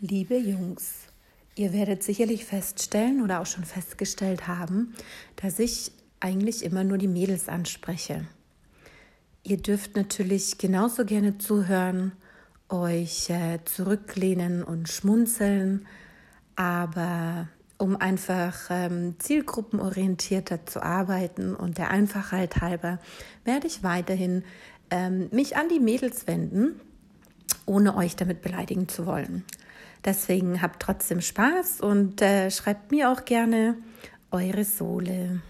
Liebe Jungs, ihr werdet sicherlich feststellen oder auch schon festgestellt haben, dass ich eigentlich immer nur die Mädels anspreche. Ihr dürft natürlich genauso gerne zuhören, euch äh, zurücklehnen und schmunzeln, aber um einfach ähm, zielgruppenorientierter zu arbeiten und der Einfachheit halber, werde ich weiterhin ähm, mich an die Mädels wenden, ohne euch damit beleidigen zu wollen. Deswegen habt trotzdem Spaß und äh, schreibt mir auch gerne eure Sohle.